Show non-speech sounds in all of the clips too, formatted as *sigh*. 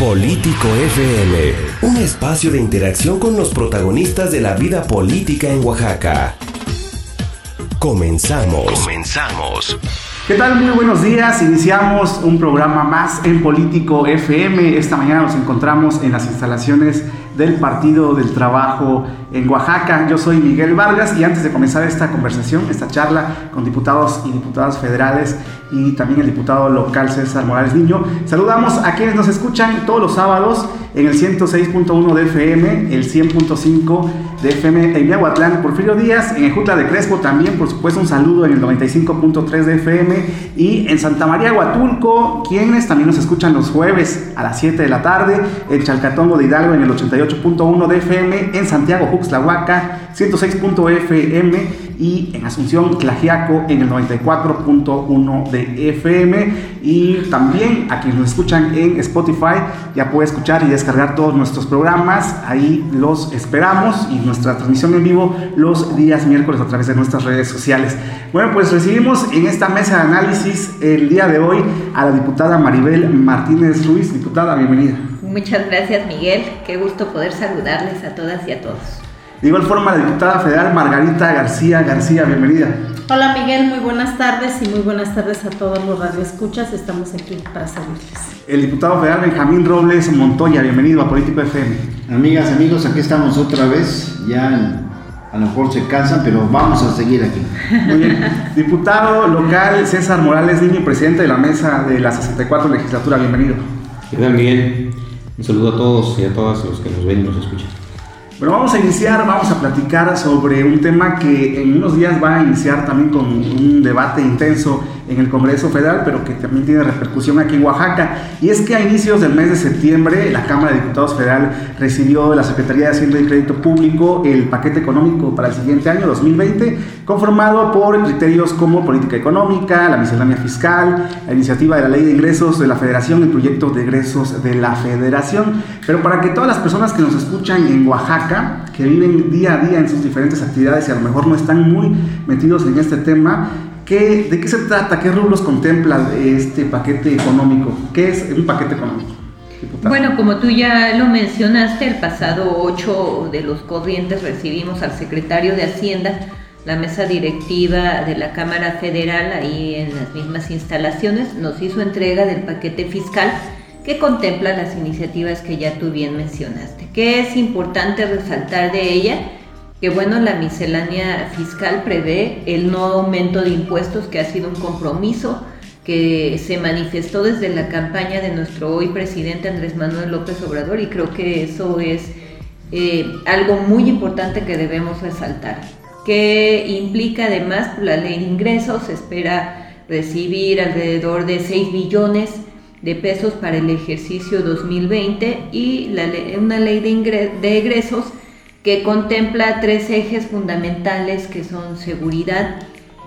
Político FM, un espacio de interacción con los protagonistas de la vida política en Oaxaca. Comenzamos. Comenzamos. ¿Qué tal? Muy buenos días. Iniciamos un programa más en Político FM. Esta mañana nos encontramos en las instalaciones del Partido del Trabajo en Oaxaca. Yo soy Miguel Vargas y antes de comenzar esta conversación, esta charla con diputados y diputadas federales y también el diputado local César Morales Niño, saludamos a quienes nos escuchan todos los sábados en el 106.1 de FM, el 100.5 de FM en Miahuatlán, Porfirio Díaz, en Ejutla de Crespo también, por supuesto, un saludo en el 95.3 de FM y en Santa María Huatulco, quienes también nos escuchan los jueves a las 7 de la tarde, en Chalcatongo de Hidalgo en el 88.1 de FM, en Santiago Juxlahuaca 106.fm y en Asunción Tlajiaco en el 94.1 de FM y también a quienes nos escuchan en Spotify ya puede escuchar y descargar todos nuestros programas. Ahí los esperamos y nuestra transmisión en vivo los días miércoles a través de nuestras redes sociales. Bueno pues recibimos en esta mesa de análisis el día de hoy a la diputada Maribel Martínez Ruiz. Diputada bienvenida. Muchas gracias Miguel. Qué gusto poder saludarles a todas y a todos de igual forma, la diputada federal Margarita García García, bienvenida. Hola Miguel, muy buenas tardes y muy buenas tardes a todos los radioescuchas. Estamos aquí para servirles. El diputado federal Benjamín Robles Montoya, bienvenido a Político FM. Amigas, amigos, aquí estamos otra vez. Ya a lo mejor se cansan, pero vamos a seguir aquí. Muy bien. Diputado local César Morales Niño, presidente de la mesa de la 64 legislatura, bienvenido. ¿Qué tal, Miguel? Un saludo a todos y a todas los que nos ven y nos escuchan. Bueno, vamos a iniciar, vamos a platicar sobre un tema que en unos días va a iniciar también con un debate intenso en el Congreso Federal, pero que también tiene repercusión aquí en Oaxaca. Y es que a inicios del mes de septiembre, la Cámara de Diputados Federal recibió de la Secretaría de Hacienda y Crédito Público el paquete económico para el siguiente año, 2020, conformado por criterios como política económica, la miscelánea fiscal, la iniciativa de la Ley de Ingresos de la Federación, el proyecto de egresos de la Federación. Pero para que todas las personas que nos escuchan en Oaxaca, que viven día a día en sus diferentes actividades y a lo mejor no están muy metidos en este tema, ¿De qué se trata? ¿Qué rubros contempla este paquete económico? ¿Qué es un paquete económico? Bueno, como tú ya lo mencionaste, el pasado 8 de los corrientes recibimos al secretario de Hacienda, la mesa directiva de la Cámara Federal, ahí en las mismas instalaciones, nos hizo entrega del paquete fiscal que contempla las iniciativas que ya tú bien mencionaste. ¿Qué es importante resaltar de ella? Que bueno, la miscelánea fiscal prevé el no aumento de impuestos, que ha sido un compromiso que se manifestó desde la campaña de nuestro hoy presidente Andrés Manuel López Obrador y creo que eso es eh, algo muy importante que debemos resaltar, que implica además la ley de ingresos, se espera recibir alrededor de 6 billones de pesos para el ejercicio 2020 y una ley de, de egresos que contempla tres ejes fundamentales que son seguridad,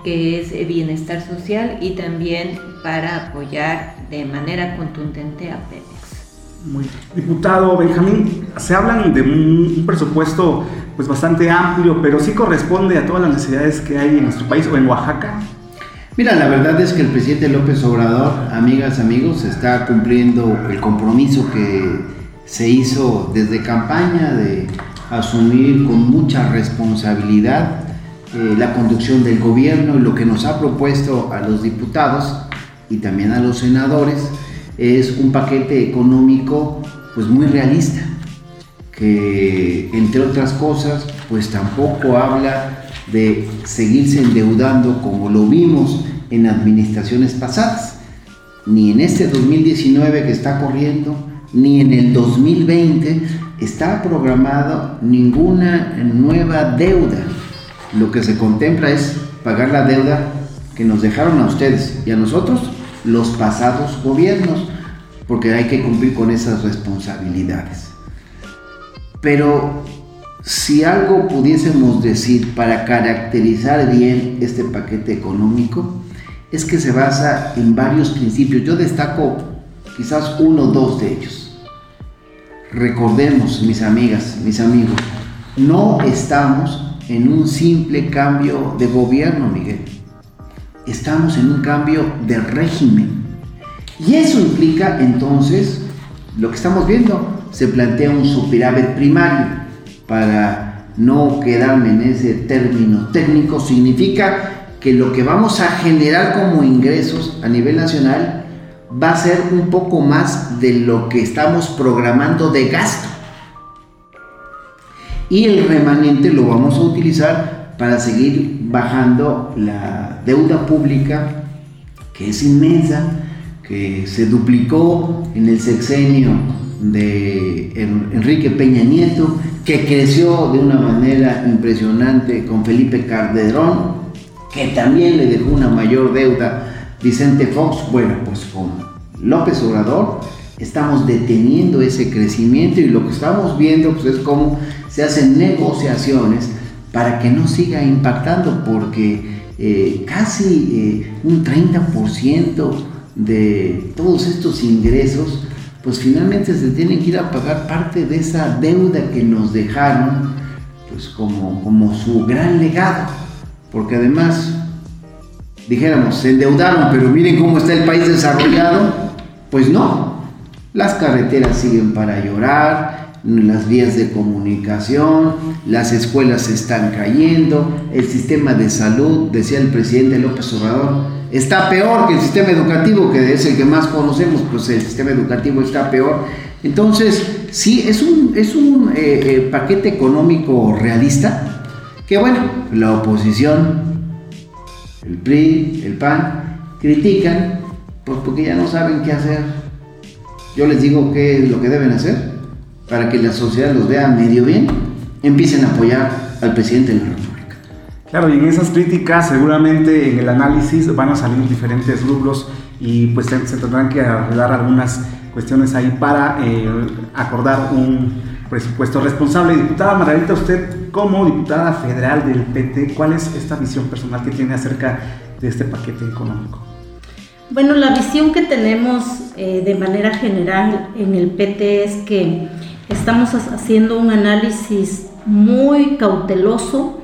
que es bienestar social y también para apoyar de manera contundente a Pemex. Muy Diputado Benjamín, se hablan de un, presupuesto pues bastante amplio, pero sí corresponde a todas las necesidades que hay en nuestro país o en Oaxaca. Mira, la verdad es que el presidente López Obrador, amigas, amigos, está cumpliendo el compromiso que se hizo desde campaña de asumir con mucha responsabilidad eh, la conducción del gobierno y lo que nos ha propuesto a los diputados y también a los senadores es un paquete económico pues muy realista que entre otras cosas pues tampoco habla de seguirse endeudando como lo vimos en administraciones pasadas ni en este 2019 que está corriendo ni en el 2020 está programado ninguna nueva deuda. Lo que se contempla es pagar la deuda que nos dejaron a ustedes y a nosotros los pasados gobiernos, porque hay que cumplir con esas responsabilidades. Pero si algo pudiésemos decir para caracterizar bien este paquete económico, es que se basa en varios principios. Yo destaco quizás uno o dos de ellos. Recordemos, mis amigas, mis amigos, no estamos en un simple cambio de gobierno, Miguel. Estamos en un cambio de régimen. Y eso implica entonces lo que estamos viendo, se plantea un superávit primario. Para no quedarme en ese término técnico, significa que lo que vamos a generar como ingresos a nivel nacional va a ser un poco más de lo que estamos programando de gasto. Y el remanente lo vamos a utilizar para seguir bajando la deuda pública, que es inmensa, que se duplicó en el sexenio de Enrique Peña Nieto, que creció de una manera impresionante con Felipe Calderón, que también le dejó una mayor deuda Vicente Fox. Bueno, pues con López Obrador estamos deteniendo ese crecimiento y lo que estamos viendo pues, es cómo se hacen negociaciones para que no siga impactando, porque eh, casi eh, un 30% de todos estos ingresos, pues finalmente se tienen que ir a pagar parte de esa deuda que nos dejaron, pues como, como su gran legado, porque además, dijéramos, se endeudaron, pero miren cómo está el país desarrollado, pues no, las carreteras siguen para llorar, las vías de comunicación, las escuelas están cayendo, el sistema de salud, decía el presidente López Obrador, está peor que el sistema educativo, que es el que más conocemos, pues el sistema educativo está peor. Entonces, sí, es un, es un eh, eh, paquete económico realista, que bueno, la oposición, el PRI, el PAN, critican, pues porque ya no saben qué hacer. Yo les digo qué es lo que deben hacer para que la sociedad los vea medio bien, empiecen a apoyar al presidente de la República. Claro, y en esas críticas seguramente en el análisis van a salir diferentes rubros y pues se, tendrán que arreglar algunas cuestiones ahí para eh, acordar un presupuesto responsable. Diputada Margarita, usted como diputada federal del PT, ¿cuál es esta visión personal que tiene acerca de este paquete económico? Bueno, la visión que tenemos eh, de manera general en el PT es que Estamos haciendo un análisis muy cauteloso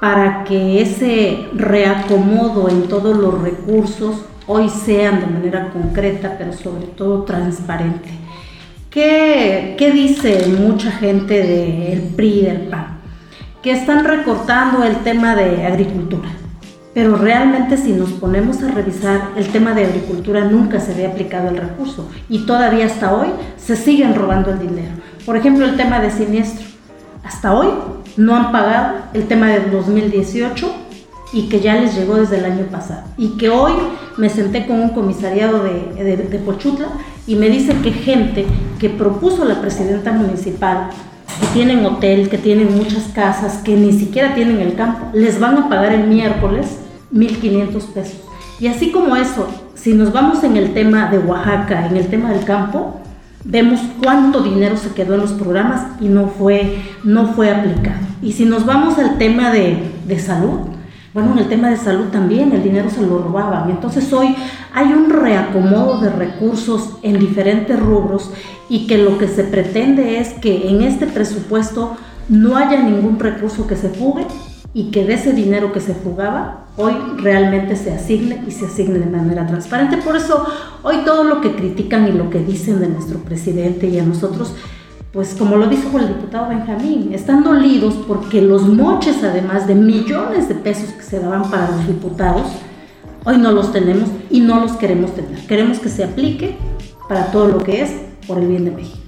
para que ese reacomodo en todos los recursos hoy sean de manera concreta, pero sobre todo transparente. ¿Qué, dice mucha gente del PRI y del PAN? Que están recortando el tema de agricultura. Pero realmente si nos ponemos a revisar, el tema de agricultura nunca se había aplicado el recurso y todavía hasta hoy se siguen robando el dinero. Por ejemplo, el tema de siniestro. Hasta hoy no han pagado el tema del 2018 y que ya les llegó desde el año pasado. Y que hoy me senté con un comisariado de, de, Pochutla y me dice que gente que propuso la presidenta municipal, que tienen hotel, que tienen muchas casas, que ni siquiera tienen el campo, les van a pagar el miércoles 1.500 pesos. Y así como eso, si nos vamos en el tema de Oaxaca, en el tema del campo, vemos cuánto dinero se quedó en los programas y no fue, no fue aplicado. Y si nos vamos al tema de, de salud, bueno, en el tema de salud también el dinero se lo robaban. Entonces hoy hay un reacomodo de recursos en diferentes rubros y que lo que se pretende es que en este presupuesto no haya ningún recurso que se fugue y que de ese dinero que se fugaba hoy realmente se asigne y se asigne de manera transparente. Por eso hoy todo lo que critican y lo que dicen de nuestro presidente y a nosotros, pues como lo dijo el diputado Benjamín, están dolidos porque los moches, además de millones de pesos que se daban para los diputados, hoy no los tenemos y no los queremos tener. Queremos que se aplique para todo lo que es por el bien de México.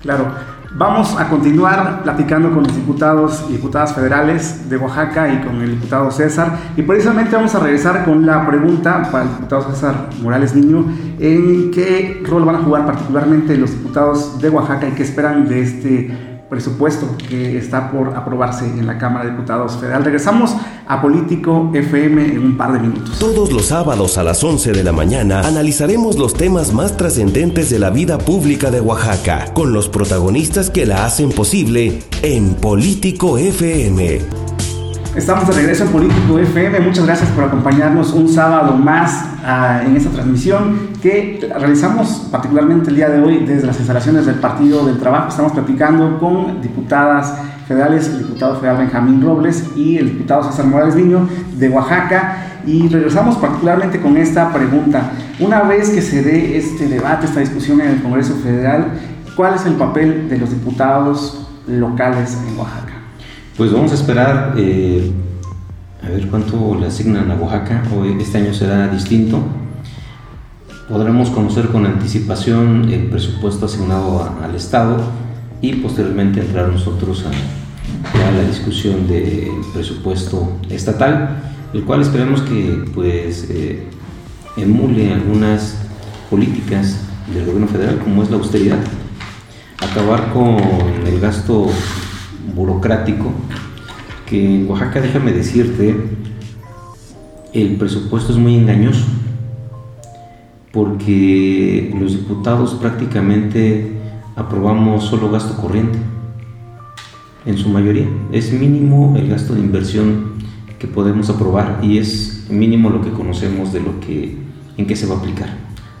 Claro, Vamos a continuar platicando con los diputados y diputadas federales de Oaxaca y con el diputado César. Y precisamente vamos a regresar con la pregunta para el diputado César Morales Niño, en qué rol van a jugar particularmente los diputados de Oaxaca y qué esperan de este presupuesto que está por aprobarse en la Cámara de Diputados Federal. Regresamos a Político FM en un par de minutos. Todos los sábados a las 11 de la mañana analizaremos los temas más trascendentes de la vida pública de Oaxaca con los protagonistas que la hacen posible en Político FM. Estamos de regreso en Político FM. Muchas gracias por acompañarnos un sábado más ah, en esta transmisión que realizamos particularmente el día de hoy desde las instalaciones del Partido del Trabajo. Estamos platicando con diputadas federales, el diputado federal Benjamín Robles y el diputado César Morales Niño de Oaxaca y regresamos particularmente con esta pregunta. Una vez que se dé este debate, esta discusión en el Congreso Federal, ¿cuál es el papel de los diputados locales en Oaxaca? Pues vamos a esperar eh, a ver cuánto le asignan a Oaxaca. Hoy, este año será distinto. Podremos conocer con anticipación el presupuesto asignado al Estado y posteriormente entrar nosotros a, la discusión del presupuesto estatal, el cual esperemos que pues eh, emule algunas políticas del gobierno federal como es la austeridad, acabar con el gasto burocrático, que en Oaxaca, déjame decirte, el presupuesto es muy engañoso, porque los diputados prácticamente aprobamos solo gasto corriente, en su mayoría. Es mínimo el gasto de inversión que podemos aprobar y es mínimo lo que conocemos de lo que en qué se va a aplicar.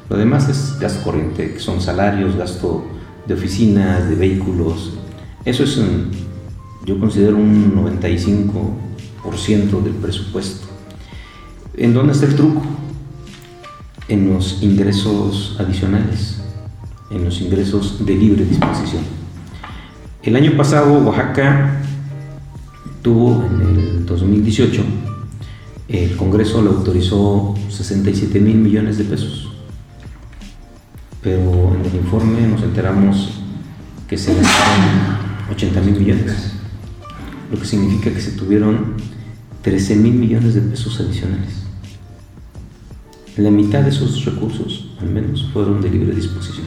Lo demás es gasto corriente, que son salarios, gasto de oficinas, de vehículos. Eso es un, yo considero un 95% del presupuesto. ¿En dónde está el truco? En los ingresos adicionales, en los ingresos de libre disposición. El año pasado Oaxaca tuvo en el 2018, el Congreso le autorizó 67 mil millones de pesos, pero en el informe nos enteramos que se gastaron 80 mil millones lo que significa que se tuvieron 13 mil millones de pesos adicionales. La mitad de esos recursos, al menos, fueron de libre disposición.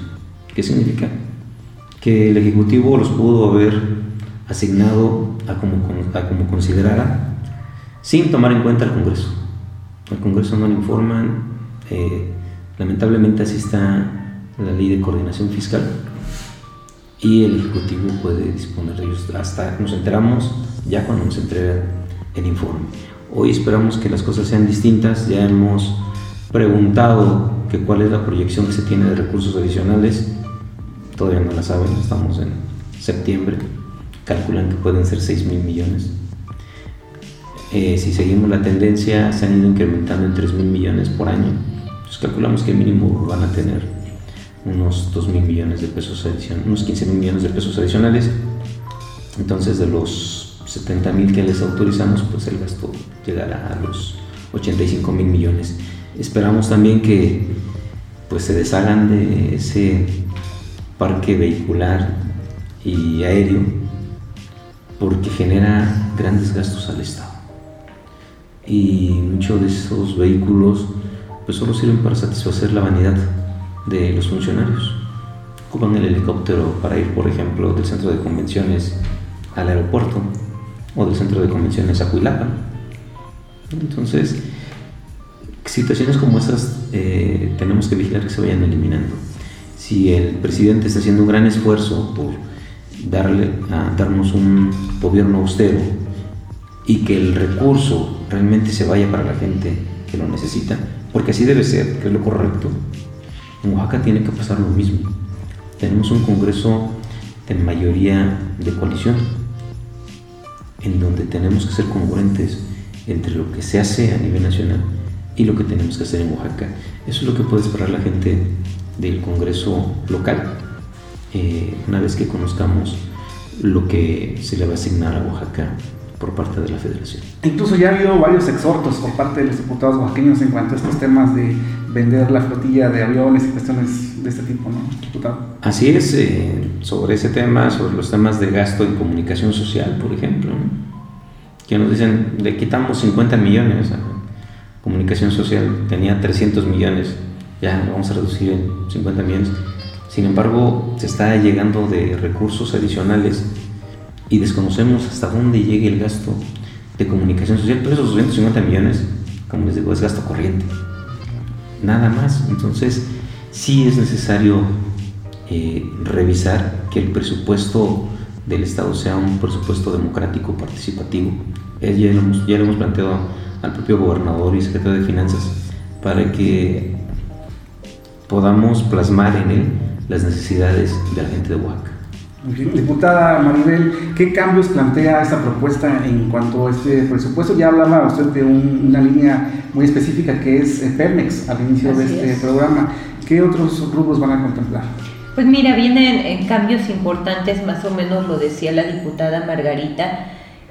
¿Qué significa? Que el Ejecutivo los pudo haber asignado a como, como considerara sin tomar en cuenta al Congreso. Al Congreso no le informan, eh, lamentablemente así está la ley de coordinación fiscal y el Ejecutivo puede disponer de ellos. Hasta nos enteramos ya cuando nos entregan el informe. Hoy esperamos que las cosas sean distintas, ya hemos preguntado que cuál es la proyección que se tiene de recursos adicionales, todavía no la saben, estamos en septiembre, calculan que pueden ser 6 mil millones. Eh, si seguimos la tendencia, se han ido incrementando en 3 mil millones por año, pues calculamos que mínimo van a tener unos 2 mil millones de pesos adicionales, unos 15 mil millones de pesos adicionales. Entonces, de los 70 mil que les autorizamos, pues el gasto llegará a los 85 mil millones. Esperamos también que pues se deshagan de ese parque vehicular y aéreo porque genera grandes gastos al Estado. Y muchos de esos vehículos pues solo sirven para satisfacer la vanidad de los funcionarios. Ocupan el helicóptero para ir, por ejemplo, del centro de convenciones al aeropuerto o del centro de convenciones Acuilapa. Entonces, situaciones como esas eh, tenemos que vigilar que se vayan eliminando. Si el presidente está haciendo un gran esfuerzo por darle, a darnos un gobierno austero y que el recurso realmente se vaya para la gente que lo necesita, porque así debe ser, que es lo correcto, en Oaxaca tiene que pasar lo mismo. Tenemos un Congreso de mayoría de coalición en donde tenemos que ser congruentes entre lo que se hace a nivel nacional y lo que tenemos que hacer en Oaxaca. Eso es lo que puede esperar la gente del Congreso local, eh, una vez que conozcamos lo que se le va a asignar a Oaxaca por parte de la federación. Incluso ya ha habido varios exhortos por parte de los diputados oaxaqueños en cuanto a estos temas de vender la flotilla de aviones y cuestiones de este tipo, ¿no, diputado? Así es, eh, sobre ese tema, sobre los temas de gasto en comunicación social, por ejemplo, que nos dicen, le quitamos 50 millones a comunicación social, tenía 300 millones, ya vamos a reducir en 50 millones. Sin embargo, se está llegando de recursos adicionales y desconocemos hasta dónde llegue el gasto de comunicación social, pero esos 250 millones, como les digo, es gasto corriente. Nada más. Entonces, sí es necesario eh, revisar que el presupuesto del Estado sea un presupuesto democrático, participativo. Eh, ya, lo hemos, ya lo hemos planteado al propio gobernador y secretario de Finanzas para que podamos plasmar en él las necesidades de la gente de Oaxaca Diputada Maribel, ¿qué cambios plantea esta propuesta en cuanto a este presupuesto? Ya hablaba usted de una línea muy específica que es Permex al inicio de este programa. ¿Qué otros grupos van a contemplar? Pues mira, vienen cambios importantes, más o menos lo decía la diputada Margarita.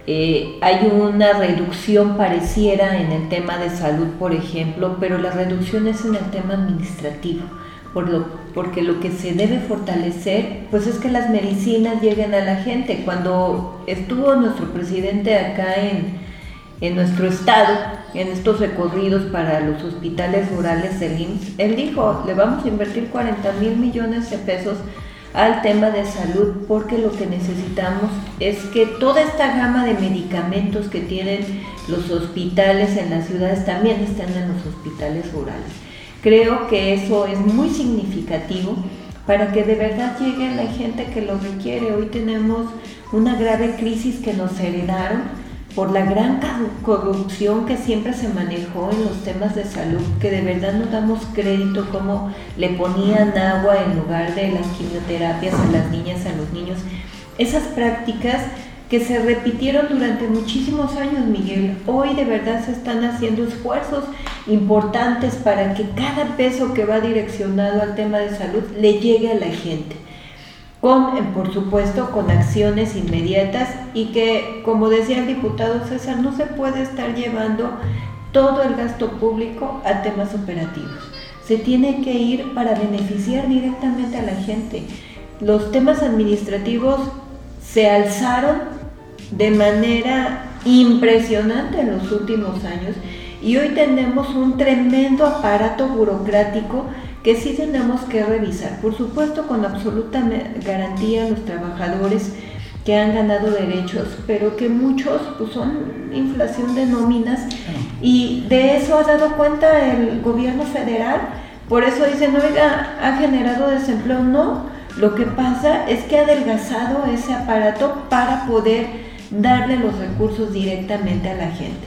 Eh, hay una reducción pareciera en el tema de salud, por ejemplo, pero la reducción es en el tema administrativo por lo, porque lo que se debe fortalecer pues es que las medicinas lleguen a la gente. Cuando estuvo nuestro presidente acá en, en nuestro estado, en estos recorridos para los hospitales rurales del IMSS, él dijo, le vamos a invertir 40 mil millones de pesos al tema de salud porque lo que necesitamos es que toda esta gama de medicamentos que tienen los hospitales en las ciudades también estén en los hospitales rurales. Creo que eso es muy significativo para que de verdad llegue la gente que lo requiere. Hoy tenemos una grave crisis que nos heredaron por la gran corrupción que siempre se manejó en los temas de salud, que de verdad no damos crédito como le ponían agua en lugar de las quimioterapias a las niñas, a los niños. Esas prácticas que se repitieron durante muchísimos años, Miguel. Hoy de verdad se están haciendo esfuerzos importantes para que cada peso que va direccionado al tema de salud le llegue a la gente. Con, eh, por supuesto, con acciones inmediatas y que, como decía el diputado César, no se puede estar llevando todo el gasto público a temas operativos. Se tiene que ir para beneficiar directamente a la gente. Los temas administrativos se alzaron de manera impresionante en los últimos años y hoy tenemos un tremendo aparato burocrático que sí tenemos que revisar. Por supuesto, con absoluta garantía a los trabajadores que han ganado derechos, pero que muchos pues, son inflación de nóminas y de eso ha dado cuenta el gobierno federal. Por eso dicen, oiga, ha generado desempleo. No, lo que pasa es que ha adelgazado ese aparato para poder darle los recursos directamente a la gente.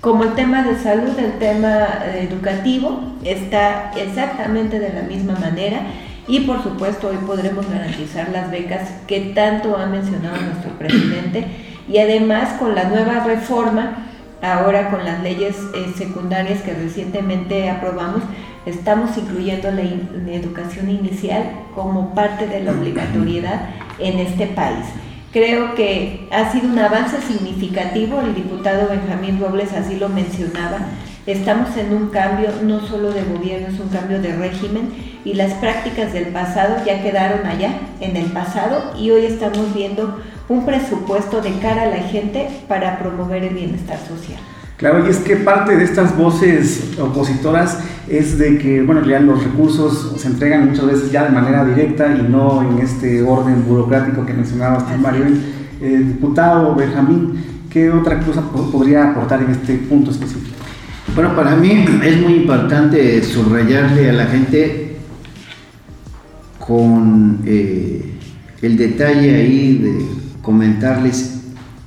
Como el tema de salud, el tema eh, educativo está exactamente de la misma manera y por supuesto hoy podremos garantizar las becas que tanto ha mencionado nuestro presidente y además con la nueva reforma, ahora con las leyes eh, secundarias que recientemente aprobamos, estamos incluyendo la educación inicial como parte de la obligatoriedad en este país. Creo que ha sido un avance significativo, el diputado Benjamín Robles así lo mencionaba. Estamos en un cambio no solo de gobierno, es un cambio de régimen y las prácticas del pasado ya quedaron allá, en el pasado, y hoy estamos viendo un presupuesto de cara a la gente para promover el bienestar social. Claro, y es que parte de estas voces opositoras es de que, bueno, ya los recursos se entregan muchas veces ya de manera directa y no en este orden burocrático que mencionaba usted, Mario. Eh, diputado Benjamín, ¿qué otra cosa podría aportar en este punto específico? Bueno, para mí es muy importante subrayarle a la gente con eh, el detalle ahí de comentarles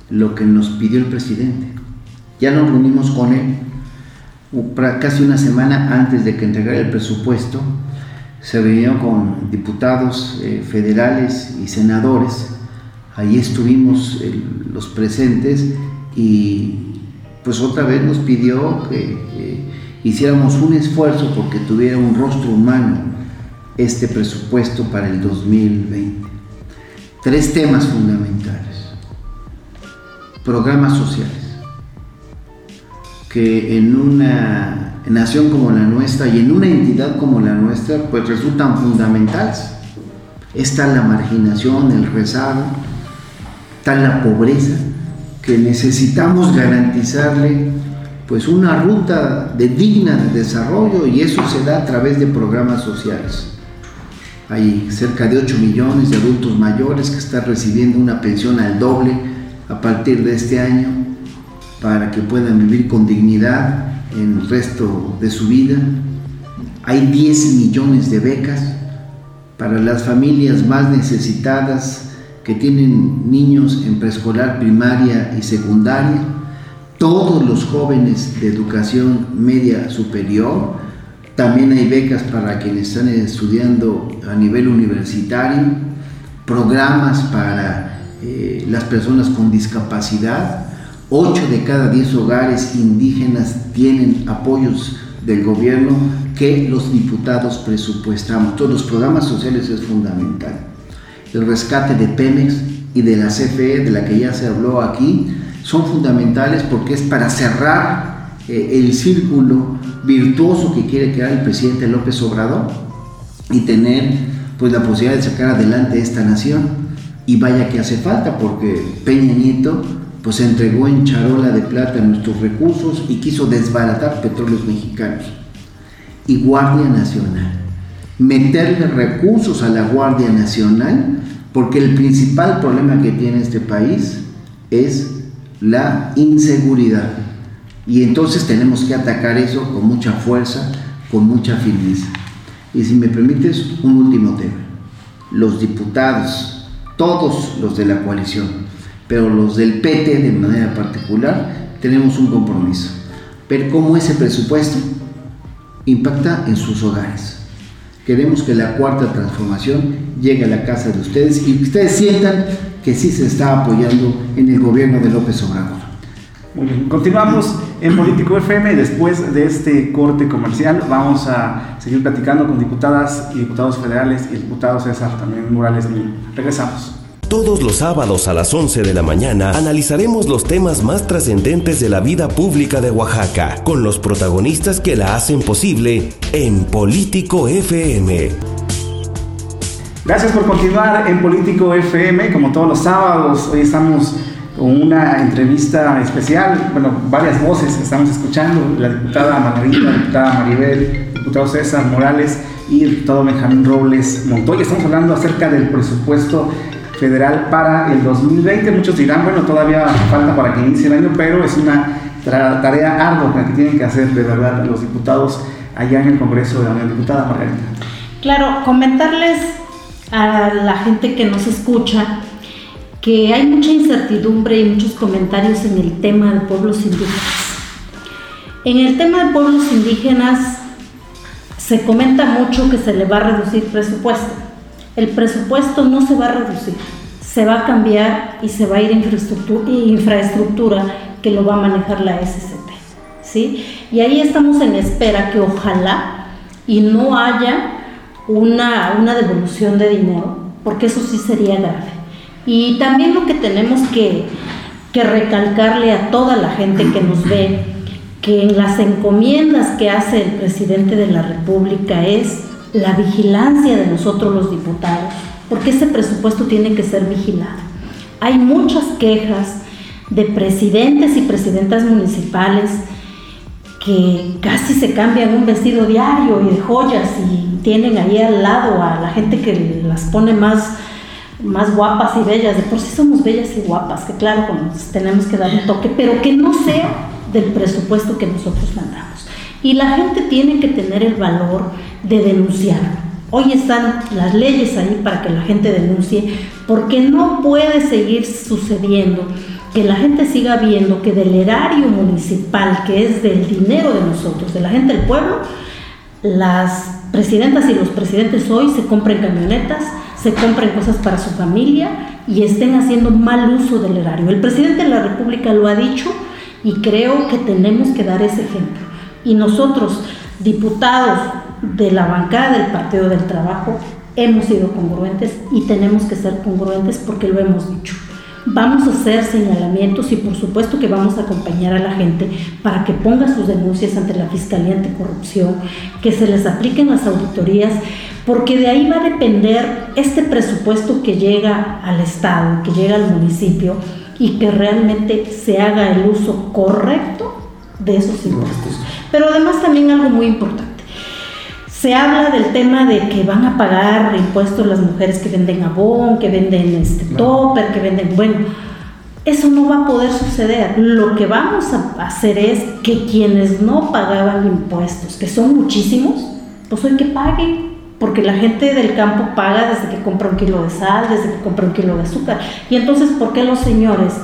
lo que nos pidió el presidente. Ya nos reunimos con él casi una semana antes de que entregara el presupuesto. Se reunió con diputados eh, federales y senadores. Ahí estuvimos los presentes y pues otra vez nos pidió que hiciéramos un esfuerzo porque tuviera un rostro humano este presupuesto para el 2020. Tres temas fundamentales. Programas sociales que en una nación como la nuestra y en una entidad como la nuestra, pues resultan fundamentales. Está la marginación, el rezago, está la pobreza, que necesitamos garantizarle pues una ruta de digna de desarrollo y eso se da a través de programas sociales. Hay cerca de 8 millones de adultos mayores que están recibiendo una pensión al doble a partir de este año para que puedan vivir con dignidad en el resto de su vida. Hay 10 millones de becas para las familias más necesitadas que tienen niños en preescolar, primaria y secundaria. Todos los jóvenes de educación media superior. También hay becas para quienes están estudiando a nivel universitario. programas para eh, las personas con discapacidad. 8 de cada 10 hogares indígenas tienen apoyos del gobierno que los diputados presupuestamos. Todos los programas sociales es fundamental. El rescate de Pemex y de la CFE, de la que ya se habló aquí, son fundamentales porque es para cerrar eh, el círculo virtuoso que quiere crear el presidente López Obrador y tener pues la posibilidad de sacar adelante esta nación. Y vaya que hace falta porque Peña Nieto pues entregó en charola de plata nuestros recursos y quiso desbaratar petróleos mexicanos. Y Guardia Nacional. Meterle recursos a la Guardia Nacional porque el principal problema que tiene este país es la inseguridad. Y entonces tenemos que atacar eso con mucha fuerza, con mucha firmeza. Y si me permites, un último tema. Los diputados, todos los de la coalición, pero los del PT de manera particular, tenemos un compromiso. Ver cómo ese presupuesto impacta en sus hogares. Queremos que la cuarta transformación llegue a la casa de ustedes y que ustedes sientan que sí se está apoyando en el gobierno de López Obrador. Muy bien, continuamos en Político FM. Después de este corte comercial, vamos a seguir platicando con diputadas y diputados federales y el diputado César también Morales. Regresamos. Todos los sábados a las 11 de la mañana analizaremos los temas más trascendentes de la vida pública de Oaxaca, con los protagonistas que la hacen posible en Político FM. Gracias por continuar en Político FM, como todos los sábados. Hoy estamos con una entrevista especial, bueno, varias voces estamos escuchando, la diputada Margarita, la diputada Maribel, el diputado César Morales y el diputado Benjamín Robles Montoya. Estamos hablando acerca del presupuesto federal para el 2020. Muchos dirán, bueno, todavía falta para que inicie el año, pero es una tarea ardua que tienen que hacer de verdad los diputados allá en el Congreso de la Unión. Diputada Margarita. Claro, comentarles a la gente que nos escucha que hay mucha incertidumbre y muchos comentarios en el tema de pueblos indígenas. En el tema de pueblos indígenas se comenta mucho que se le va a reducir presupuesto. El presupuesto no se va a reducir, se va a cambiar y se va a ir infraestructura, infraestructura que lo va a manejar la SCT. ¿sí? Y ahí estamos en espera que ojalá y no haya una, una devolución de dinero, porque eso sí sería grave. Y también lo que tenemos que, que recalcarle a toda la gente que nos ve, que en las encomiendas que hace el presidente de la República es la vigilancia de nosotros los diputados, porque ese presupuesto tiene que ser vigilado. Hay muchas quejas de presidentes y presidentas municipales que casi se cambian un vestido diario y de joyas y tienen ahí al lado a la gente que las pone más, más guapas y bellas. De por sí somos bellas y guapas, que claro, tenemos que dar un toque, pero que no sea del presupuesto que nosotros mandamos. Y la gente tiene que tener el valor de denunciar. Hoy están las leyes ahí para que la gente denuncie, porque no puede seguir sucediendo que la gente siga viendo que del erario municipal, que es del dinero de nosotros, de la gente del pueblo, las presidentas y los presidentes hoy se compren camionetas, se compren cosas para su familia y estén haciendo mal uso del erario. El presidente de la República lo ha dicho y creo que tenemos que dar ese ejemplo. Y nosotros, diputados de la bancada del Partido del Trabajo, hemos sido congruentes y tenemos que ser congruentes porque lo hemos dicho. Vamos a hacer señalamientos y por supuesto que vamos a acompañar a la gente para que ponga sus denuncias ante la Fiscalía Anticorrupción, que se les apliquen las auditorías, porque de ahí va a depender este presupuesto que llega al Estado, que llega al municipio y que realmente se haga el uso correcto de esos impuestos. Pero además también algo muy importante se habla del tema de que van a pagar impuestos las mujeres que venden abón, que venden este topper, que venden, bueno, eso no va a poder suceder. Lo que vamos a hacer es que quienes no pagaban impuestos, que son muchísimos, pues hoy que paguen, porque la gente del campo paga desde que compra un kilo de sal, desde que compra un kilo de azúcar. Y entonces, ¿por qué los señores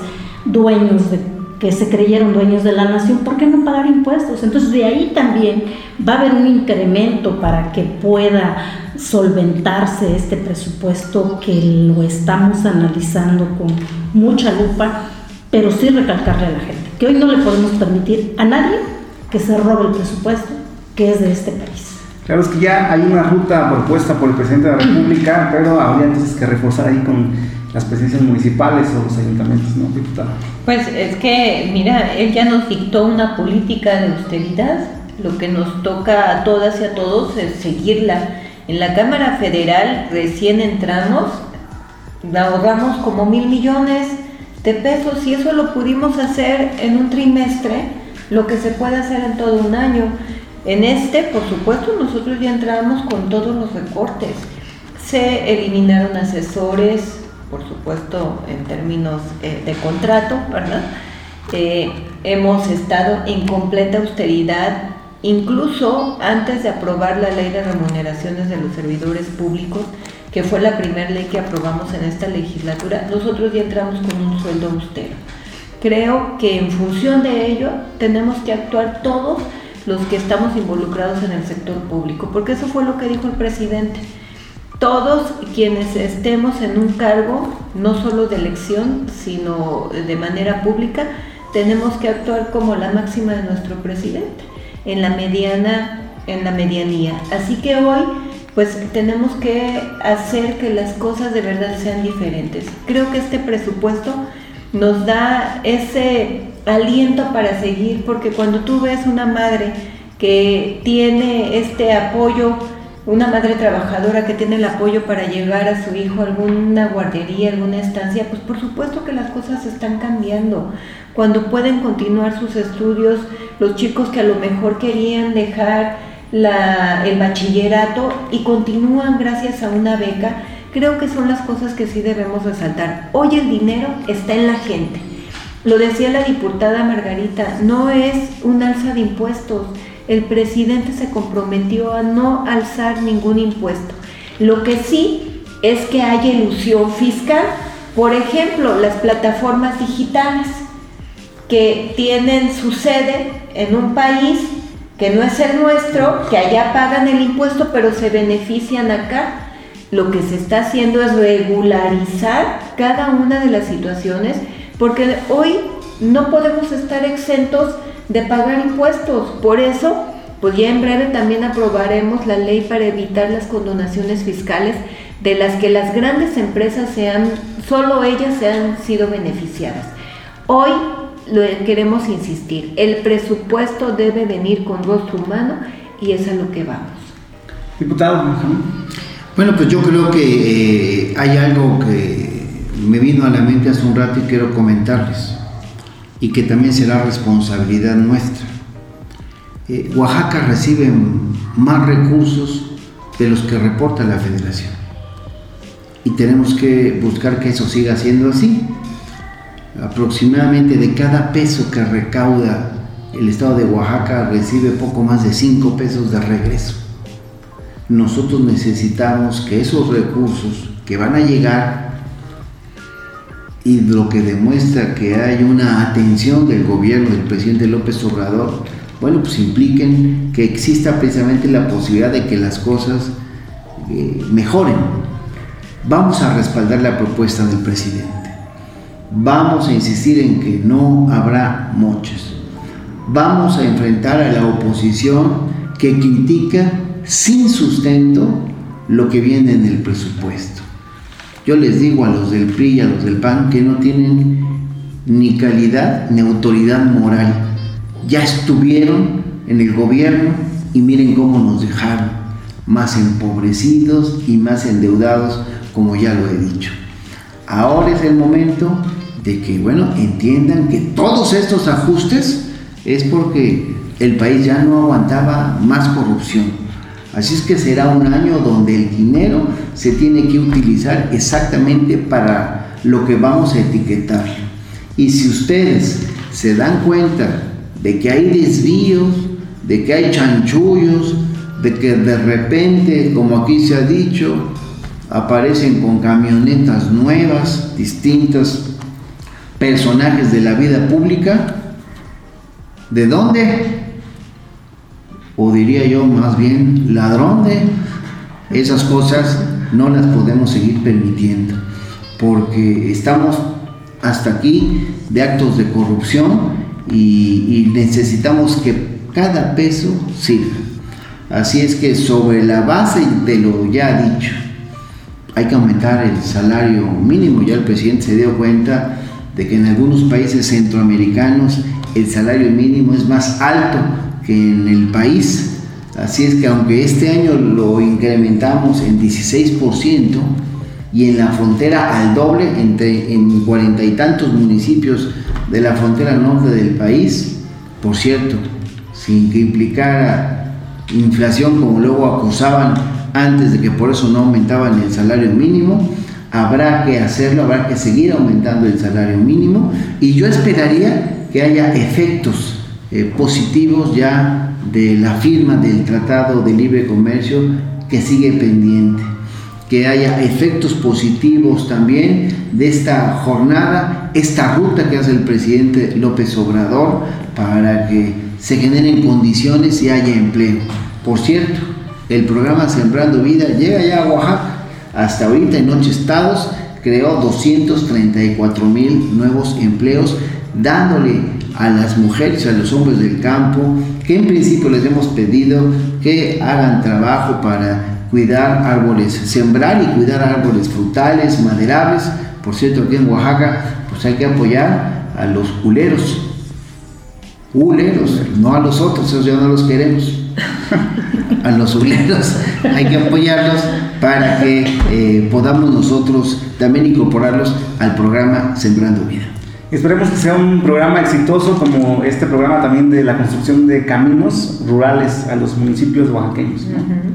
dueños de que se creyeron dueños de la nación, ¿por qué no pagar impuestos? Entonces de ahí también va a haber un incremento para que pueda solventarse este presupuesto que lo estamos analizando con mucha lupa, pero sí recalcarle a la gente que hoy no le podemos permitir a nadie que se robe el presupuesto que es de este país. Claro, es que ya hay una ruta propuesta por el presidente de la República, pero habría entonces que reforzar ahí con las presidencias municipales o los ayuntamientos, ¿no, diputada? Pues es que, mira, él ya nos dictó una política de austeridad. Lo que nos toca a todas y a todos es seguirla. En la Cámara Federal recién entramos, ahorramos como mil millones de pesos y eso lo pudimos hacer en un trimestre, lo que se puede hacer en todo un año. En este, por supuesto, nosotros ya entramos con todos los recortes. Se eliminaron asesores, por supuesto, en términos eh, de contrato. Eh, hemos estado en completa austeridad, incluso antes de aprobar la ley de remuneraciones de los servidores públicos, que fue la primera ley que aprobamos en esta legislatura, nosotros ya entramos con un sueldo austero. Creo que en función de ello tenemos que actuar todos los que estamos involucrados en el sector público, porque eso fue lo que dijo el presidente todos quienes estemos en un cargo, no solo de elección, sino de manera pública, tenemos que actuar como la máxima de nuestro presidente, en la mediana, en la medianía. Así que hoy, pues tenemos que hacer que las cosas de verdad sean diferentes. Creo que este presupuesto nos da ese aliento para seguir, porque cuando tú ves una madre que tiene este apoyo, una madre trabajadora que tiene el apoyo para llevar a su hijo a alguna guardería, alguna estancia, pues por supuesto que las cosas están cambiando. Cuando pueden continuar sus estudios, los chicos que a lo mejor querían dejar el bachillerato y continúan gracias a una beca, creo que son las cosas que sí debemos resaltar. Hoy el dinero está en la gente. Lo decía la diputada Margarita, no es un alza de impuestos, el presidente se comprometió a no alzar ningún impuesto. Lo que sí es que haya ilusión fiscal. Por ejemplo, las plataformas digitales que tienen su sede en un país que no es el nuestro, que allá pagan el impuesto pero se benefician acá. Lo que se está haciendo es regularizar cada una de las situaciones porque hoy no podemos estar exentos de pagar impuestos. Por eso, pues ya en breve también aprobaremos la ley para evitar las condonaciones fiscales de las que las grandes empresas sean, solo ellas se han sido beneficiadas. Hoy lo queremos insistir, el presupuesto debe venir con rostro humano y es a lo que vamos. Diputado. Bueno, pues yo creo que eh, hay algo que me vino a la mente hace un rato y quiero comentarles y que también será responsabilidad nuestra. Eh, Oaxaca recibe más recursos de los que reporta la federación y tenemos que buscar que eso siga siendo así. Aproximadamente de cada peso que recauda el estado de Oaxaca recibe poco más de 5 pesos de regreso. Nosotros necesitamos que esos recursos que van a llegar y lo que demuestra que hay una atención del gobierno del presidente López Obrador, bueno, pues impliquen que exista precisamente la posibilidad de que las cosas eh, mejoren. Vamos a respaldar la propuesta del presidente. Vamos a insistir en que no habrá moches. Vamos a enfrentar a la oposición que critica sin sustento lo que viene en el presupuesto. Yo les digo a los del PRI y a los del PAN que no tienen ni calidad ni autoridad moral. Ya estuvieron en el gobierno y miren cómo nos dejaron, más empobrecidos y más endeudados, como ya lo he dicho. Ahora es el momento de que, bueno, entiendan que todos estos ajustes es porque el país ya no aguantaba más corrupción Así es que será un año donde el dinero se tiene que utilizar exactamente para lo que vamos a etiquetar. Y si ustedes se dan cuenta de que hay desvíos, de que hay chanchullos, de que de repente, como aquí se ha dicho, aparecen con camionetas nuevas, distintas personajes de la vida pública. ¿De dónde? O diría yo más bien ladrón de esas cosas no las podemos seguir permitiendo porque estamos hasta aquí de actos de corrupción y, necesitamos que cada peso sirva. Así es que sobre la base de lo ya dicho, hay que aumentar el salario mínimo. Ya el presidente se dio cuenta de que en algunos países centroamericanos el salario mínimo es más alto que en el país. Así es que aunque este año lo incrementamos en 16%, y en la frontera al doble, entre, en cuarenta y tantos municipios de la frontera norte del país, por cierto, sin que implicara inflación como luego acusaban antes de que por eso no aumentaban el salario mínimo, habrá que hacerlo, habrá que seguir aumentando el salario mínimo y yo esperaría que haya efectos eh, positivos ya de la firma del Tratado de Libre Comercio que sigue pendiente que haya efectos positivos también de esta jornada, esta ruta que hace el presidente López Obrador para que se generen condiciones y haya empleo. Por cierto, el programa Sembrando Vida llega ya a Oaxaca. Hasta ahorita en ocho estados creó 234 mil nuevos empleos, dándole a las mujeres a los hombres del campo, que en principio les hemos pedido que hagan trabajo para cuidar árboles, sembrar y cuidar árboles frutales, maderables. Por cierto, aquí en Oaxaca, pues hay que apoyar a los culeros. Culeros, no a los otros, esos ya no los queremos. *laughs* a los culeros hay que apoyarlos para que eh, podamos nosotros también incorporarlos al programa Sembrando Vida. Esperemos que sea un programa exitoso como este programa también de la construcción de caminos rurales a los municipios oaxaqueños,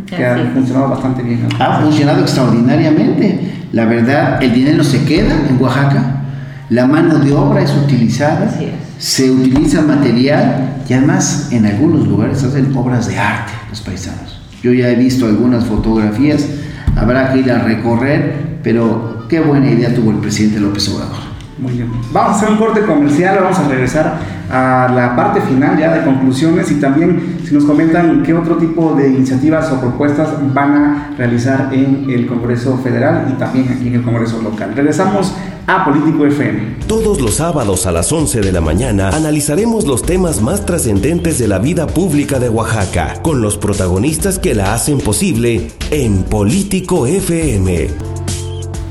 que ha funcionado bastante bien. Ha funcionado extraordinariamente. La verdad, el dinero se queda en Oaxaca, la mano de obra es utilizada, se utiliza material y además en algunos lugares hacen obras de arte los paisanos. Yo ya he visto algunas fotografías, habrá que ir a recorrer, pero qué buena idea tuvo el presidente López Obrador. Muy bien. Vamos a hacer un corte comercial, vamos a regresar a la parte final ya de conclusiones y también si nos comentan qué otro tipo de iniciativas o propuestas van a realizar en el Congreso Federal y también aquí en el Congreso local. Regresamos a Político FM. Todos los sábados a las 11 de la mañana analizaremos los temas más trascendentes de la vida pública de Oaxaca con los protagonistas que la hacen posible en Político FM.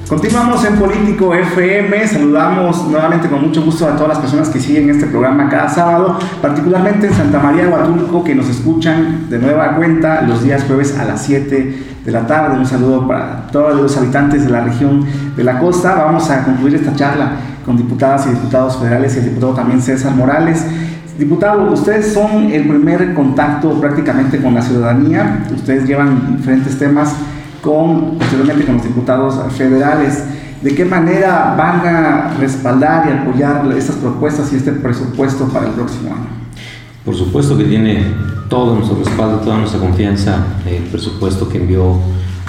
Continuamos en Político FM, saludamos nuevamente con mucho gusto a todas las personas que siguen este programa cada sábado, particularmente en Santa María Huatulco, que nos escuchan de nueva cuenta los días jueves a las 7 de la tarde. Un saludo para todos los habitantes de la región de la costa. Vamos a concluir esta charla con diputadas y diputados federales y el diputado también César Morales. Diputado, ustedes son el primer contacto prácticamente con la ciudadanía, ustedes llevan diferentes temas con, posteriormente con los diputados federales. ¿De qué manera van a respaldar y apoyar estas propuestas y este presupuesto para el próximo año? Por supuesto que tiene todo nuestro respaldo, toda nuestra confianza el presupuesto que envió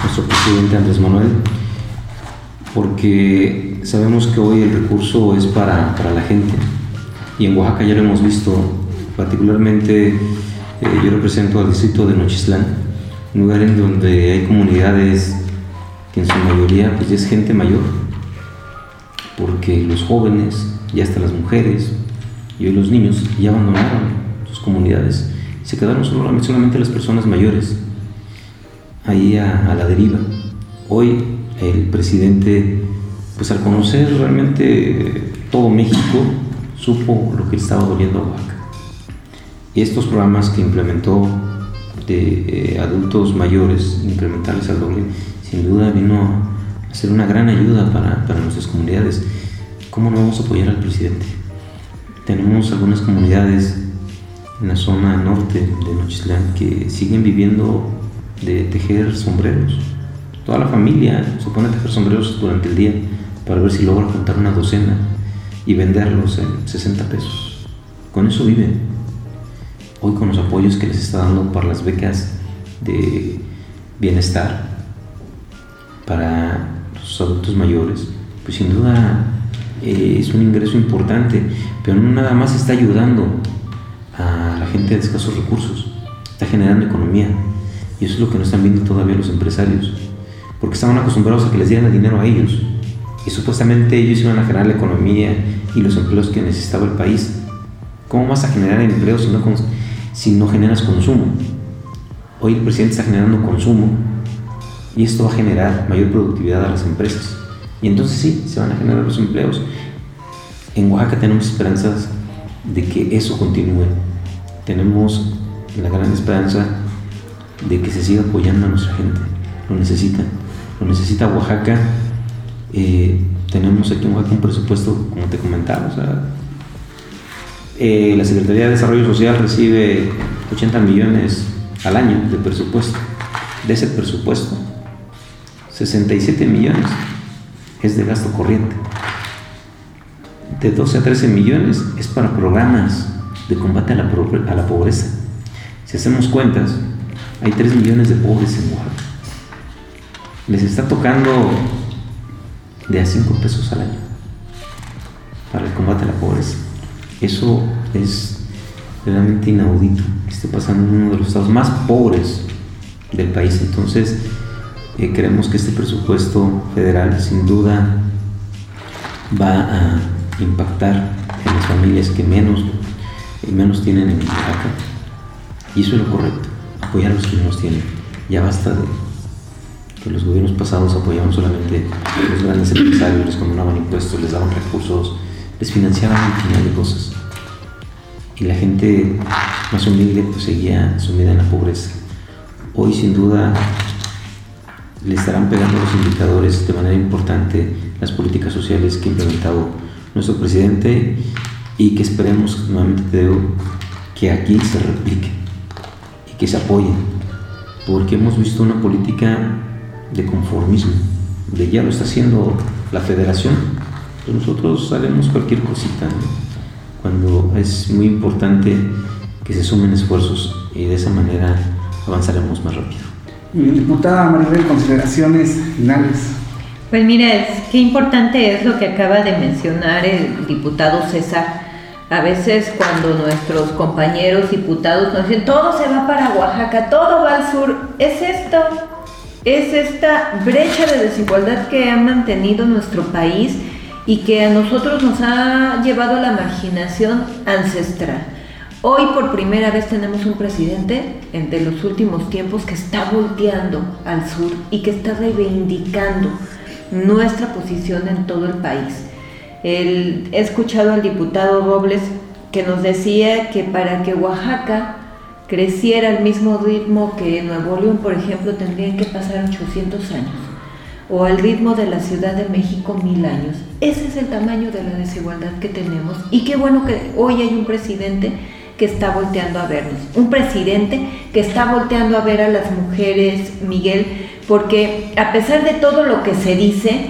nuestro presidente Andrés Manuel, porque sabemos que hoy el recurso es para, para la gente y en Oaxaca ya lo hemos visto, particularmente eh, yo represento al distrito de Nochislán lugar en donde hay comunidades que en su mayoría pues es gente mayor, porque los jóvenes y hasta las mujeres y hoy los niños ya abandonaron sus comunidades, se quedaron solamente, solamente las personas mayores ahí a, la deriva. Hoy el presidente, pues al conocer realmente todo México, supo lo que estaba doliendo a Oaxaca. Y estos programas que implementó de eh, adultos mayores, incrementarles al doble, sin duda vino a ser una gran ayuda para, para nuestras comunidades. ¿Cómo no vamos a apoyar al presidente? Tenemos algunas comunidades en la zona norte de Nochislán que siguen viviendo de tejer sombreros. Toda la familia se pone a tejer sombreros durante el día para ver si logra juntar una docena y venderlos en 60 pesos. Con eso viven hoy con los apoyos que les está dando para las becas de bienestar para los adultos mayores, pues sin duda eh, es un ingreso importante, pero no nada más está ayudando a la gente de escasos recursos, está generando economía. Y eso es lo que no están viendo todavía los empresarios, porque estaban acostumbrados a que les dieran el dinero a ellos. Y supuestamente ellos iban a generar la economía y los empleos que necesitaba el país. ¿Cómo vas a generar empleos si no, si no generas consumo? Hoy el presidente está generando consumo y esto va a generar mayor productividad a las empresas. Y entonces sí, se van a generar los empleos. En Oaxaca tenemos esperanzas de que eso continúe. Tenemos la gran esperanza de que se siga apoyando a nuestra gente. Lo necesita. Lo necesita Oaxaca. Eh, tenemos aquí en Oaxaca un presupuesto, como te comentaba, eh, la Secretaría de Desarrollo Social recibe 80 millones al año de presupuesto. De ese presupuesto, 67 millones es de gasto corriente. De 12 a 13 millones es para programas de combate a la, pobreza. Si hacemos cuentas, hay 3 millones de pobres en Oaxaca. Les está tocando de a 5 pesos al año para el combate a la pobreza. Eso es realmente inaudito que esté pasando en uno de los estados más pobres del país. Entonces, eh, creemos que este presupuesto federal sin duda va a impactar en las familias que menos, menos tienen en Oaxaca. Y eso es lo correcto, apoyar a los que menos tienen. Ya basta de que los gobiernos pasados apoyaban solamente a los grandes empresarios, les condonaban impuestos, les daban recursos, les financiaban infinidad de cosas. Y la gente más humilde pues seguía sumida en la pobreza. Hoy sin duda le estarán pegando los indicadores de manera importante las políticas sociales que ha implementado nuestro presidente y que esperemos, nuevamente te digo, que aquí se replique y que se apoye, porque hemos visto una política de conformismo, de ya lo está haciendo la federación, pues nosotros haremos cualquier cosita, cuando es muy importante que se sumen esfuerzos y de esa manera avanzaremos más rápido. Diputada Maribel, consideraciones finales. Pues mira, qué importante es lo que acaba de mencionar el diputado César. A veces cuando nuestros compañeros diputados nos dicen, todo se va para Oaxaca, todo va al sur, es esto, es esta brecha de desigualdad que ha mantenido nuestro país y que a nosotros nos ha llevado la marginación ancestral. Hoy por primera vez tenemos un presidente de los últimos tiempos que está volteando al sur y que está reivindicando nuestra posición en todo el país. he escuchado al diputado Robles que nos decía que para que Oaxaca creciera al mismo ritmo que Nuevo León, por ejemplo, tendrían que pasar 800 años, o al ritmo de la Ciudad de México mil años. Ese es el tamaño de la desigualdad que tenemos y qué bueno que hoy hay un presidente que está volteando a vernos. Un presidente que está volteando a ver a las mujeres, Miguel, porque a pesar de todo lo que se dice,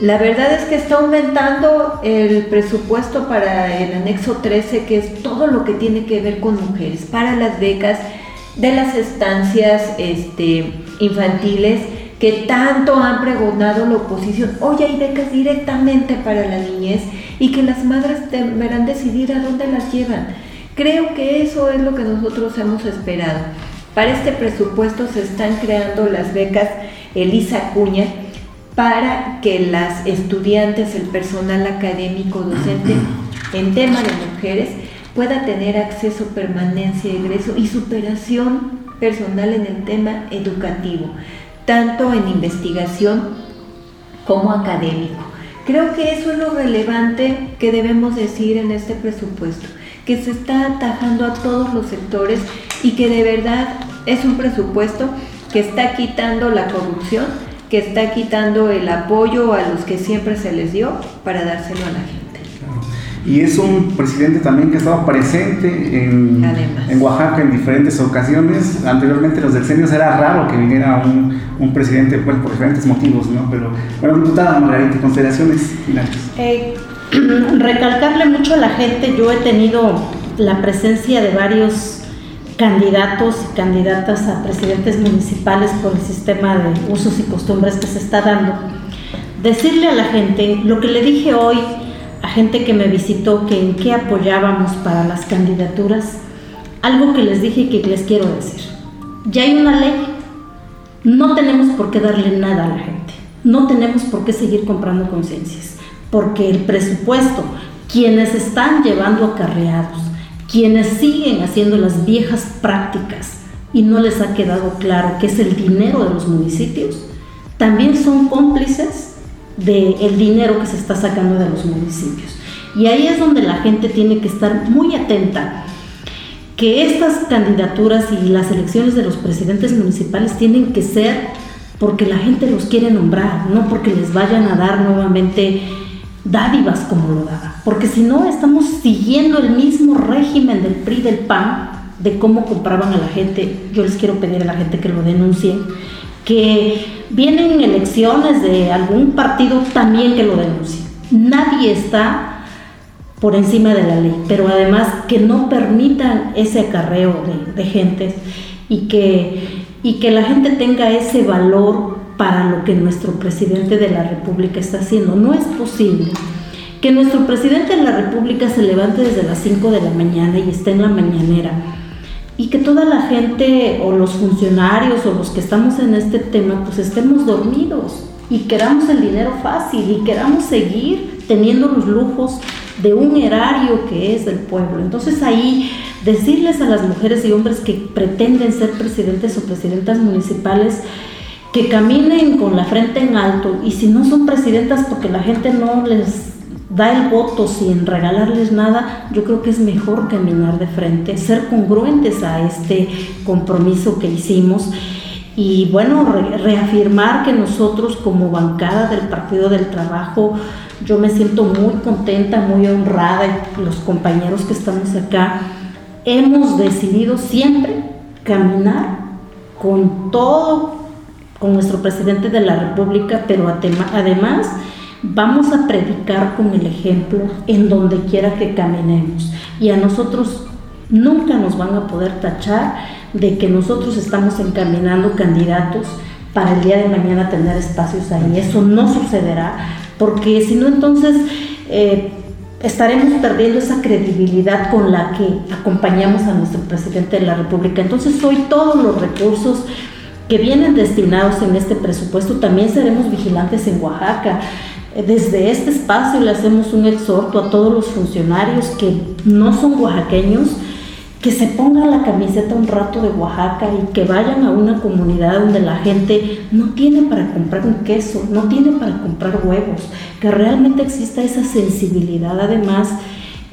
la verdad es que está aumentando el presupuesto para el anexo 13, que es todo lo que tiene que ver con mujeres, para las becas de las estancias este, infantiles que tanto han pregonado la oposición. Hoy hay becas directamente para la niñez y que las madres deberán decidir a dónde las llevan. Creo que eso es lo que nosotros hemos esperado. Para este presupuesto se están creando las becas Elisa Cuña para que las estudiantes, el personal académico, docente *clears throat* en tema de mujeres pueda tener acceso, permanencia, egreso y superación personal en el tema educativo, tanto en investigación como académico. Creo que eso es lo relevante que debemos decir en este presupuesto que se está atajando a todos los sectores y que de verdad es un presupuesto que está quitando la corrupción, que está quitando el apoyo a los que siempre se les dio para dárselo a la gente. Y es un presidente también que ha estado presente en, en Oaxaca en diferentes ocasiones. Anteriormente los decenios era raro que viniera un, un presidente pues, por diferentes motivos, ¿no? Pero, bueno, diputada Margarita, consideraciones finales. Eh, *clears throat* recalcarle mucho a la gente, yo he tenido la presencia de varios candidatos y candidatas a presidentes municipales por el sistema de usos y costumbres que se está dando. Decirle a la gente lo que le dije hoy gente que me visitó que en qué apoyábamos para las candidaturas, algo que les dije y que les quiero decir. Ya hay una ley, no tenemos por qué darle nada a la gente, no tenemos por qué seguir comprando conciencias, porque el presupuesto, quienes están llevando acarreados, quienes siguen haciendo las viejas prácticas y no les ha quedado claro que es el dinero de los municipios, también son cómplices del dinero que se está sacando de los municipios. Y ahí es donde la gente tiene que estar muy atenta, que estas candidaturas y las elecciones de los presidentes municipales tienen que ser porque la gente los quiere nombrar, no porque les vayan a dar nuevamente dádivas como lo daba. Porque si no, estamos siguiendo el mismo régimen del PRI del PAN de cómo compraban a la gente. Yo les quiero pedir a la gente que lo denuncien que vienen elecciones de algún partido también que lo denuncie. Nadie está por encima de la ley, pero además que no permitan ese acarreo de, de gente y que, y que la gente tenga ese valor para lo que nuestro presidente de la República está haciendo. No es posible que nuestro presidente de la República se levante desde las 5 de la mañana y esté en la mañanera y que toda la gente o los funcionarios o los que estamos en este tema pues estemos dormidos y queramos el dinero fácil y queramos seguir teniendo los lujos de un erario que es del pueblo. Entonces ahí decirles a las mujeres y hombres que pretenden ser presidentes o presidentas municipales que caminen con la frente en alto y si no son presidentas porque la gente no les da el voto sin regalarles nada, yo creo que es mejor caminar de frente, ser congruentes a este compromiso que hicimos. Y bueno, reafirmar que nosotros como bancada del Partido del Trabajo, yo me siento muy contenta, muy honrada los compañeros que estamos acá, hemos decidido siempre caminar con todo, con nuestro presidente de la República, pero además Vamos a predicar con el ejemplo en donde quiera que caminemos. Y a nosotros nunca nos van a poder tachar de que nosotros estamos encaminando candidatos para el día de mañana tener espacios ahí. Eso no sucederá, porque si no entonces eh, estaremos perdiendo esa credibilidad con la que acompañamos a nuestro presidente de la República. Entonces hoy todos los recursos que vienen destinados en este presupuesto, también seremos vigilantes en Oaxaca. Desde este espacio le hacemos un exhorto a todos los funcionarios que no son oaxaqueños, que se pongan la camiseta un rato de Oaxaca y que vayan a una comunidad donde la gente no tiene para comprar un queso, no tiene para comprar huevos, que realmente exista esa sensibilidad además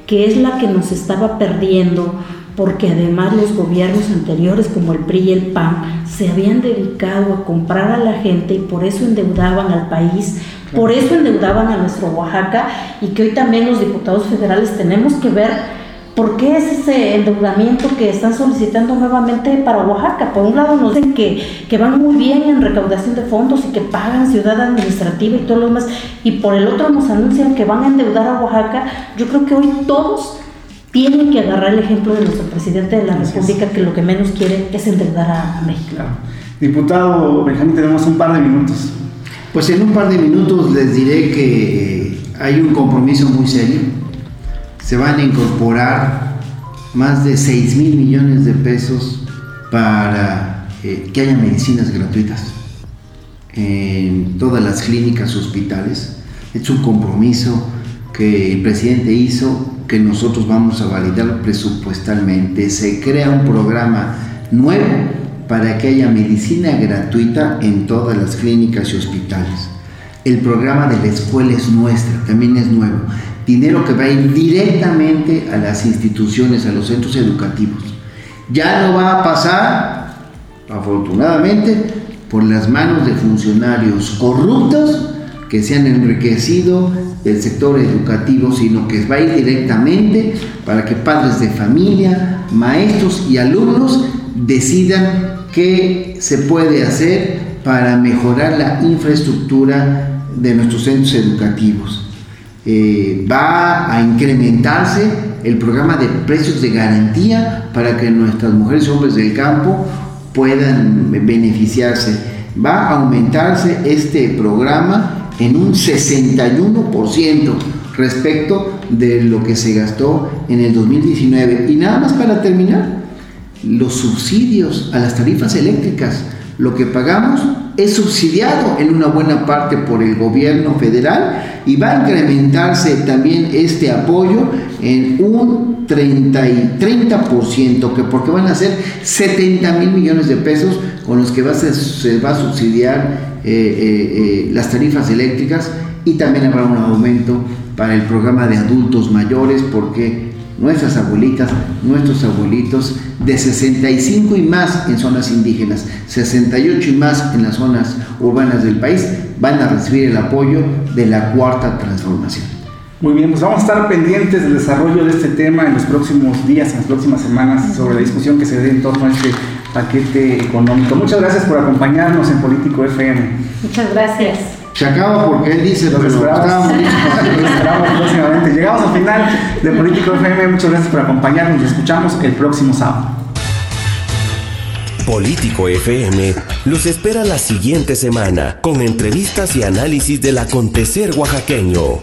que es la que nos estaba perdiendo porque además los gobiernos anteriores como el PRI y el PAN se habían dedicado a comprar a la gente y por eso endeudaban al país, por eso endeudaban a nuestro Oaxaca y que hoy también los diputados federales tenemos que ver por qué es ese endeudamiento que están solicitando nuevamente para Oaxaca. Por un lado nos dicen que, que van muy bien en recaudación de fondos y que pagan ciudad administrativa y todo lo demás, y por el otro nos anuncian que van a endeudar a Oaxaca. Yo creo que hoy todos tienen que agarrar el ejemplo de nuestro presidente de la República, que lo que menos quiere es endeudar a, México. Diputado Benjamín, tenemos un par de minutos. Pues en un par de minutos les diré que hay un compromiso muy serio. Se van a incorporar más de 6 mil millones de pesos para eh, que haya medicinas gratuitas en todas las clínicas, hospitales. Es un compromiso que el presidente hizo que nosotros vamos a validar presupuestalmente. Se crea un programa nuevo para que haya medicina gratuita en todas las clínicas y hospitales. El programa de la escuela es nuestra, también es nuevo. Dinero que va a ir directamente a las instituciones, a los centros educativos. Ya no va a pasar, afortunadamente, por las manos de funcionarios corruptos que se han enriquecido del sector educativo, sino que va a ir directamente para que padres de familia, maestros y alumnos decidan qué se puede hacer para mejorar la infraestructura de nuestros centros educativos. Eh, va a incrementarse el programa de precios de garantía para que nuestras mujeres y hombres del campo puedan beneficiarse. Va a aumentarse este programa en un 61%, respecto de lo que se gastó en el 2019. Y nada más para terminar, los subsidios a las tarifas eléctricas, lo que pagamos es subsidiado en una buena parte por el gobierno federal y va a incrementarse también este apoyo en un 30, y 30% que porque van a ser 70 mil millones de pesos con los que va a se va a subsidiar eh, eh, eh, las tarifas eléctricas y también habrá un aumento para el programa de adultos mayores porque nuestras abuelitas, nuestros abuelitos de 65 y más en zonas indígenas, 68 y más en las zonas urbanas del país, van a recibir el apoyo de la cuarta transformación. Muy bien, pues vamos a estar pendientes del desarrollo de este tema en los próximos días, en las próximas semanas, sobre la discusión que se dé en torno a este paquete económico. Muchas gracias por acompañarnos en Político FM. Muchas gracias. Se acaba porque él dice, Los esperamos, los esperamos próximamente. Llegamos al final de Político FM. Muchas gracias por acompañarnos. Nos escuchamos el próximo sábado. Político FM los espera la siguiente semana con entrevistas y análisis del acontecer oaxaqueño.